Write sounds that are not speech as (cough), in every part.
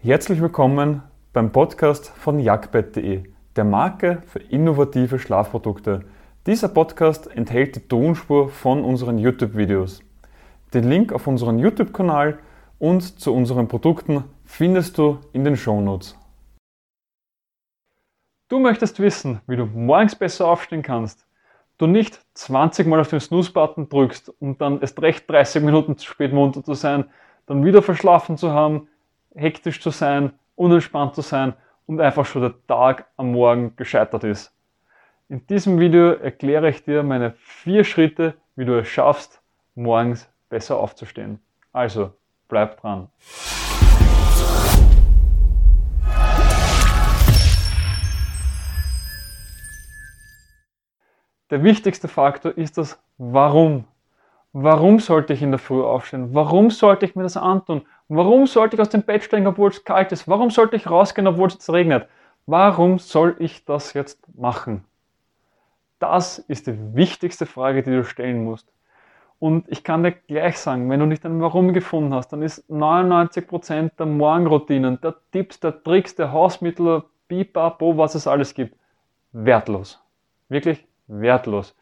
Herzlich willkommen beim Podcast von jagdbett.de, der Marke für innovative Schlafprodukte. Dieser Podcast enthält die Tonspur von unseren YouTube-Videos. Den Link auf unseren YouTube-Kanal und zu unseren Produkten findest du in den Shownotes. Du möchtest wissen, wie du morgens besser aufstehen kannst, du nicht 20 Mal auf den Snooze-Button drückst und dann erst recht 30 Minuten zu spät munter zu sein, dann wieder verschlafen zu haben, hektisch zu sein, unentspannt zu sein und einfach schon der Tag am Morgen gescheitert ist. In diesem Video erkläre ich dir meine vier Schritte, wie du es schaffst, morgens besser aufzustehen. Also, bleib dran. Der wichtigste Faktor ist das Warum. Warum sollte ich in der Früh aufstehen? Warum sollte ich mir das antun? Warum sollte ich aus dem Bett steigen, obwohl es kalt ist? Warum sollte ich rausgehen, obwohl es regnet? Warum soll ich das jetzt machen? Das ist die wichtigste Frage, die du stellen musst. Und ich kann dir gleich sagen, wenn du nicht ein Warum gefunden hast, dann ist 99% der Morgenroutinen, der Tipps, der Tricks, der Hausmittel, Bipapo, was es alles gibt, wertlos. Wirklich wertlos.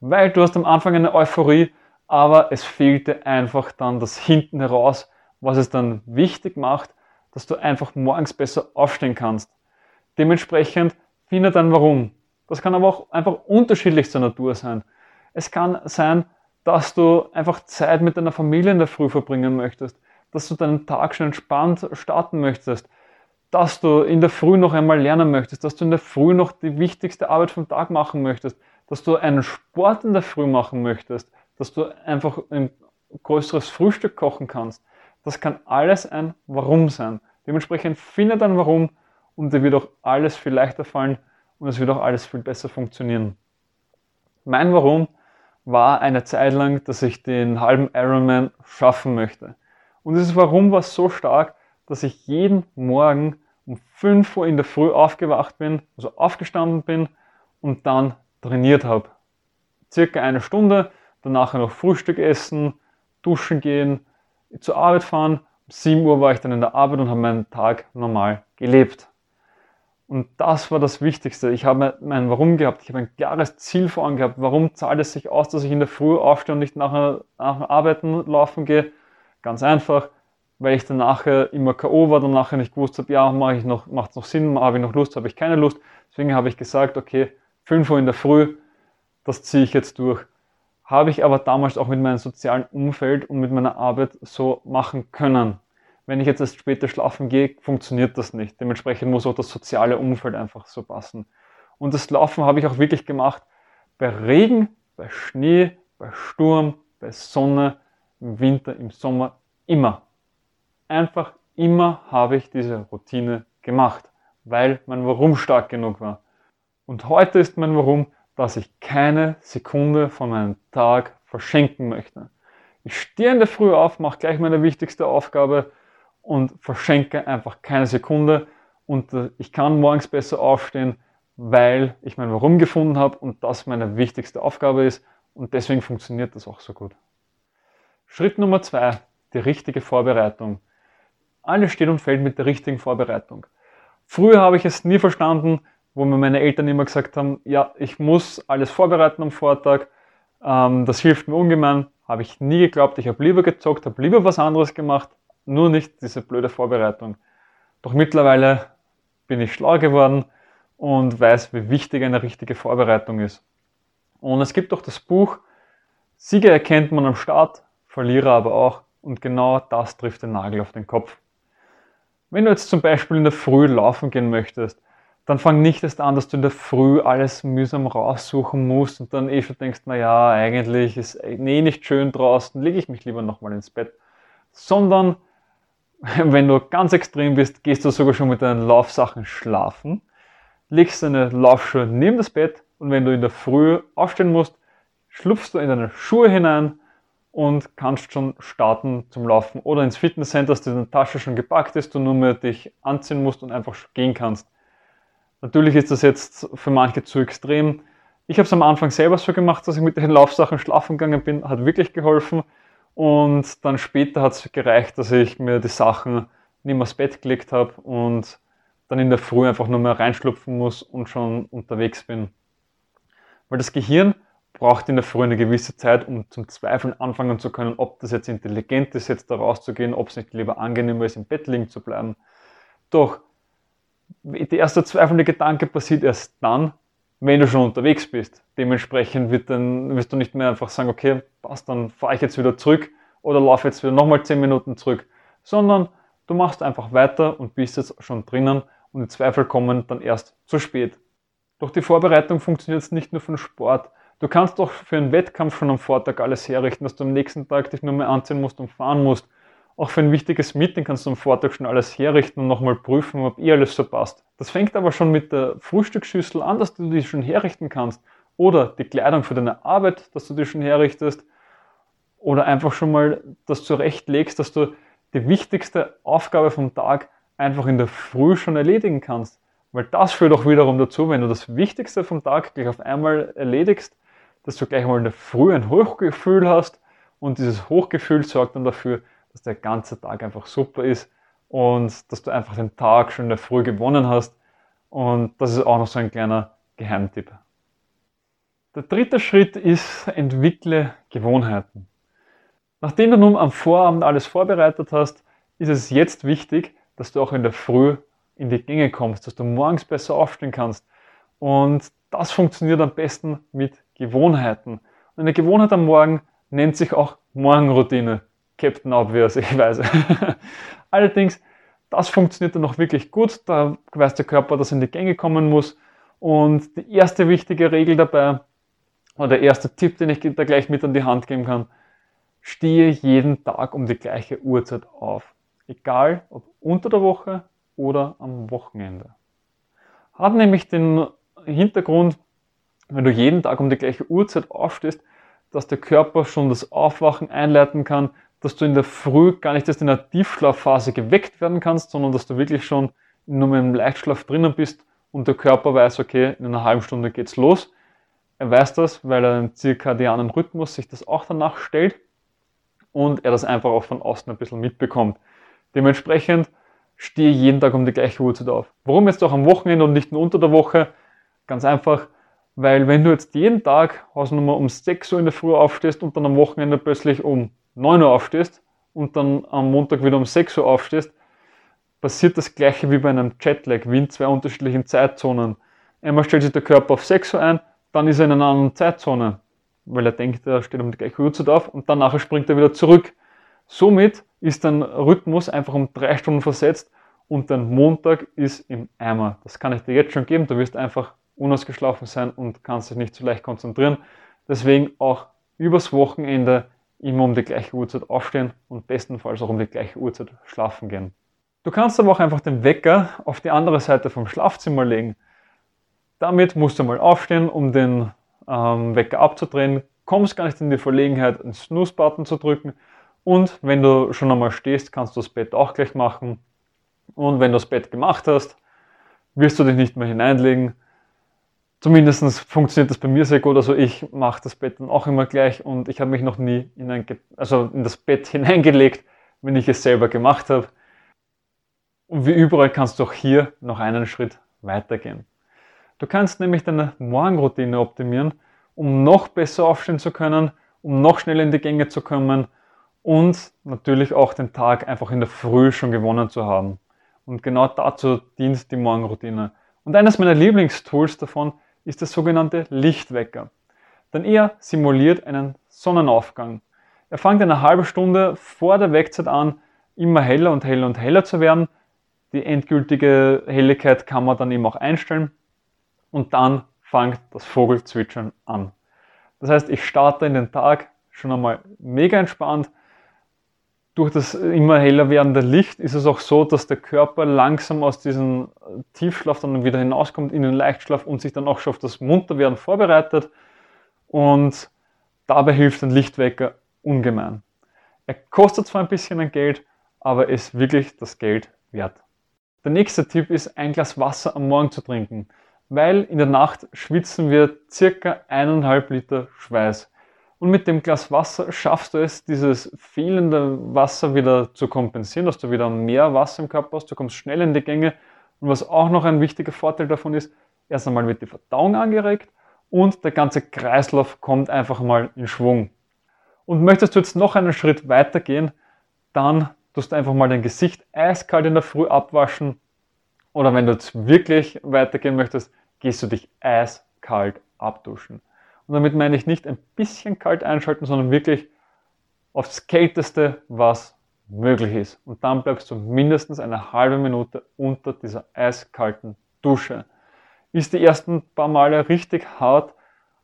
Weil du hast am Anfang eine Euphorie, aber es fehlte einfach dann das hinten heraus, was es dann wichtig macht, dass du einfach morgens besser aufstehen kannst. Dementsprechend finde dann warum. Das kann aber auch einfach unterschiedlichster Natur sein. Es kann sein, dass du einfach Zeit mit deiner Familie in der Früh verbringen möchtest, dass du deinen Tag schon entspannt starten möchtest, dass du in der Früh noch einmal lernen möchtest, dass du in der Früh noch die wichtigste Arbeit vom Tag machen möchtest, dass du einen Sport in der Früh machen möchtest, dass du einfach ein größeres Frühstück kochen kannst. Das kann alles ein Warum sein. Dementsprechend finde dein Warum und dir wird auch alles viel leichter fallen und es wird auch alles viel besser funktionieren. Mein Warum war eine Zeit lang, dass ich den halben Ironman schaffen möchte. Und dieses Warum war so stark, dass ich jeden Morgen um 5 Uhr in der Früh aufgewacht bin, also aufgestanden bin und dann trainiert habe. Circa eine Stunde, danach noch Frühstück essen, duschen gehen, zur Arbeit fahren. Um 7 Uhr war ich dann in der Arbeit und habe meinen Tag normal gelebt. Und das war das Wichtigste. Ich habe mein Warum gehabt. Ich habe ein klares Ziel vor Augen gehabt. Warum zahlt es sich aus, dass ich in der Früh aufstehe und nicht nachher nach dem Arbeiten laufen gehe? Ganz einfach, weil ich dann nachher immer K.O. war, dann nachher nicht gewusst habe, ja, mache ich noch, macht es noch Sinn, habe ich noch Lust, habe ich keine Lust. Deswegen habe ich gesagt, okay, 5 Uhr in der Früh, das ziehe ich jetzt durch habe ich aber damals auch mit meinem sozialen Umfeld und mit meiner Arbeit so machen können. Wenn ich jetzt erst später schlafen gehe, funktioniert das nicht. Dementsprechend muss auch das soziale Umfeld einfach so passen. Und das Laufen habe ich auch wirklich gemacht bei Regen, bei Schnee, bei Sturm, bei Sonne, im Winter, im Sommer, immer. Einfach immer habe ich diese Routine gemacht, weil mein Warum stark genug war. Und heute ist mein Warum, dass ich keine Sekunde von meinem Tag verschenken möchte. Ich stehe in der Früh auf, mache gleich meine wichtigste Aufgabe und verschenke einfach keine Sekunde. Und äh, ich kann morgens besser aufstehen, weil ich mein Warum gefunden habe und das meine wichtigste Aufgabe ist. Und deswegen funktioniert das auch so gut. Schritt Nummer zwei, die richtige Vorbereitung. Alles steht und fällt mit der richtigen Vorbereitung. Früher habe ich es nie verstanden, wo mir meine Eltern immer gesagt haben, ja, ich muss alles vorbereiten am Vortag, ähm, das hilft mir ungemein, habe ich nie geglaubt, ich habe lieber gezockt, habe lieber was anderes gemacht, nur nicht diese blöde Vorbereitung. Doch mittlerweile bin ich schlau geworden und weiß, wie wichtig eine richtige Vorbereitung ist. Und es gibt auch das Buch Sieger erkennt man am Start, Verlierer aber auch. Und genau das trifft den Nagel auf den Kopf. Wenn du jetzt zum Beispiel in der Früh laufen gehen möchtest, dann fang nicht erst an, dass du in der Früh alles mühsam raussuchen musst und dann eh schon denkst, naja, eigentlich ist eh nicht schön draußen, lege ich mich lieber nochmal ins Bett. Sondern, (laughs) wenn du ganz extrem bist, gehst du sogar schon mit deinen Laufsachen schlafen, legst deine Laufschuhe neben das Bett und wenn du in der Früh aufstehen musst, schlupfst du in deine Schuhe hinein und kannst schon starten zum Laufen oder ins Fitnesscenter, dass deine Tasche schon gepackt ist, du nur mehr dich anziehen musst und einfach gehen kannst. Natürlich ist das jetzt für manche zu extrem. Ich habe es am Anfang selber so gemacht, dass ich mit den Laufsachen schlafen gegangen bin, hat wirklich geholfen. Und dann später hat es gereicht, dass ich mir die Sachen neben das Bett gelegt habe und dann in der Früh einfach nur mehr reinschlupfen muss und schon unterwegs bin. Weil das Gehirn braucht in der Früh eine gewisse Zeit, um zum Zweifeln anfangen zu können, ob das jetzt intelligent ist, jetzt da rauszugehen, ob es nicht lieber angenehmer ist, im Bett liegen zu bleiben. Doch der erste zweifelnde Gedanke passiert erst dann, wenn du schon unterwegs bist. Dementsprechend wird dann, wirst du nicht mehr einfach sagen, okay, passt, dann fahre ich jetzt wieder zurück oder laufe jetzt wieder nochmal 10 Minuten zurück, sondern du machst einfach weiter und bist jetzt schon drinnen und die Zweifel kommen dann erst zu spät. Doch die Vorbereitung funktioniert jetzt nicht nur für den Sport. Du kannst doch für einen Wettkampf schon am Vortag alles herrichten, dass du am nächsten Tag dich nur mehr anziehen musst und fahren musst. Auch für ein wichtiges Meeting kannst du am Vortag schon alles herrichten und nochmal prüfen, ob eh alles so passt. Das fängt aber schon mit der Frühstücksschüssel an, dass du die schon herrichten kannst. Oder die Kleidung für deine Arbeit, dass du die schon herrichtest. Oder einfach schon mal das zurechtlegst, dass du die wichtigste Aufgabe vom Tag einfach in der Früh schon erledigen kannst. Weil das führt auch wiederum dazu, wenn du das Wichtigste vom Tag gleich auf einmal erledigst, dass du gleich mal in der Früh ein Hochgefühl hast und dieses Hochgefühl sorgt dann dafür, dass der ganze Tag einfach super ist und dass du einfach den Tag schon in der Früh gewonnen hast. Und das ist auch noch so ein kleiner Geheimtipp. Der dritte Schritt ist, entwickle Gewohnheiten. Nachdem du nun am Vorabend alles vorbereitet hast, ist es jetzt wichtig, dass du auch in der Früh in die Gänge kommst, dass du morgens besser aufstehen kannst. Und das funktioniert am besten mit Gewohnheiten. Und eine Gewohnheit am Morgen nennt sich auch Morgenroutine. Captain Obvious, (laughs) ich weiß. Allerdings, das funktioniert dann noch wirklich gut. Da weiß der Körper, dass er in die Gänge kommen muss. Und die erste wichtige Regel dabei, oder der erste Tipp, den ich da gleich mit an die Hand geben kann, stehe jeden Tag um die gleiche Uhrzeit auf. Egal ob unter der Woche oder am Wochenende. Hat nämlich den Hintergrund, wenn du jeden Tag um die gleiche Uhrzeit aufstehst, dass der Körper schon das Aufwachen einleiten kann, dass du in der Früh gar nicht erst in der Tiefschlafphase geweckt werden kannst, sondern dass du wirklich schon nur im Leichtschlaf drinnen bist und der Körper weiß, okay, in einer halben Stunde geht's los. Er weiß das, weil er einen zirkadianen Rhythmus sich das auch danach stellt und er das einfach auch von außen ein bisschen mitbekommt. Dementsprechend stehe jeden Tag um die gleiche Uhrzeit auf. Warum jetzt auch am Wochenende und nicht nur unter der Woche? Ganz einfach, weil wenn du jetzt jeden Tag Hausnummer um 6 Uhr in der Früh aufstehst und dann am Wochenende plötzlich um 9 Uhr aufstehst und dann am Montag wieder um 6 Uhr aufstehst, passiert das gleiche wie bei einem Jetlag, wie in zwei unterschiedlichen Zeitzonen. Einmal stellt sich der Körper auf 6 Uhr ein, dann ist er in einer anderen Zeitzone, weil er denkt, er steht um die gleiche Uhrzeit auf und dann nachher springt er wieder zurück. Somit ist dein Rhythmus einfach um drei Stunden versetzt und dein Montag ist im Eimer. Das kann ich dir jetzt schon geben. Du wirst einfach unausgeschlafen sein und kannst dich nicht so leicht konzentrieren. Deswegen auch übers Wochenende immer um die gleiche Uhrzeit aufstehen und bestenfalls auch um die gleiche Uhrzeit schlafen gehen. Du kannst aber auch einfach den Wecker auf die andere Seite vom Schlafzimmer legen. Damit musst du mal aufstehen, um den ähm, Wecker abzudrehen, kommst gar nicht in die Verlegenheit, einen Snooze-Button zu drücken und wenn du schon einmal stehst, kannst du das Bett auch gleich machen. Und wenn du das Bett gemacht hast, wirst du dich nicht mehr hineinlegen. Zumindest funktioniert das bei mir sehr gut. Also ich mache das Bett dann auch immer gleich und ich habe mich noch nie in, ein, also in das Bett (laughs) hineingelegt, wenn ich es selber gemacht habe. Und wie überall kannst du auch hier noch einen Schritt weitergehen. Du kannst nämlich deine Morgenroutine optimieren, um noch besser aufstehen zu können, um noch schneller in die Gänge zu kommen und natürlich auch den Tag einfach in der Früh schon gewonnen zu haben. Und genau dazu dient die Morgenroutine. Und eines meiner Lieblingstools davon ist der sogenannte Lichtwecker. Denn er simuliert einen Sonnenaufgang. Er fängt eine halbe Stunde vor der Wegzeit an, immer heller und heller und heller zu werden. Die endgültige Helligkeit kann man dann eben auch einstellen. Und dann fängt das Vogelzwitschern an. Das heißt, ich starte in den Tag schon einmal mega entspannt, durch das immer heller werdende Licht ist es auch so, dass der Körper langsam aus diesem Tiefschlaf dann wieder hinauskommt in den Leichtschlaf und sich dann auch schon auf das Munterwerden vorbereitet. Und dabei hilft ein Lichtwecker ungemein. Er kostet zwar ein bisschen an Geld, aber ist wirklich das Geld wert. Der nächste Tipp ist, ein Glas Wasser am Morgen zu trinken, weil in der Nacht schwitzen wir circa eineinhalb Liter Schweiß. Und mit dem Glas Wasser schaffst du es, dieses fehlende Wasser wieder zu kompensieren, dass du wieder mehr Wasser im Körper hast, du kommst schnell in die Gänge. Und was auch noch ein wichtiger Vorteil davon ist, erst einmal wird die Verdauung angeregt und der ganze Kreislauf kommt einfach mal in Schwung. Und möchtest du jetzt noch einen Schritt weiter gehen, dann tust du einfach mal dein Gesicht eiskalt in der Früh abwaschen. Oder wenn du jetzt wirklich weitergehen möchtest, gehst du dich eiskalt abduschen. Und damit meine ich nicht ein bisschen kalt einschalten, sondern wirklich aufs Kälteste, was möglich ist. Und dann bleibst du mindestens eine halbe Minute unter dieser eiskalten Dusche. Ist die ersten paar Male richtig hart,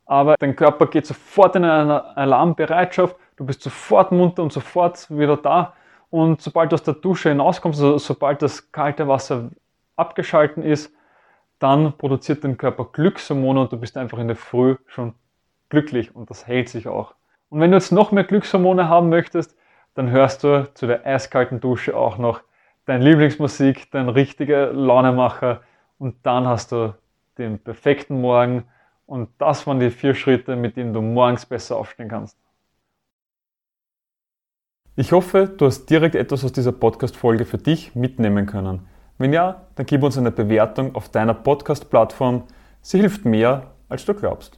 aber dein Körper geht sofort in eine Alarmbereitschaft, du bist sofort munter und sofort wieder da. Und sobald du aus der Dusche hinauskommst, also sobald das kalte Wasser abgeschalten ist, dann produziert dein Körper Glückshormone und du bist einfach in der Früh schon glücklich und das hält sich auch. Und wenn du jetzt noch mehr Glückshormone haben möchtest, dann hörst du zu der eiskalten Dusche auch noch deine Lieblingsmusik, dein richtiger Launemacher und dann hast du den perfekten Morgen und das waren die vier Schritte, mit denen du morgens besser aufstehen kannst. Ich hoffe, du hast direkt etwas aus dieser Podcast-Folge für dich mitnehmen können. Wenn ja, dann gib uns eine Bewertung auf deiner Podcast-Plattform. Sie hilft mehr, als du glaubst.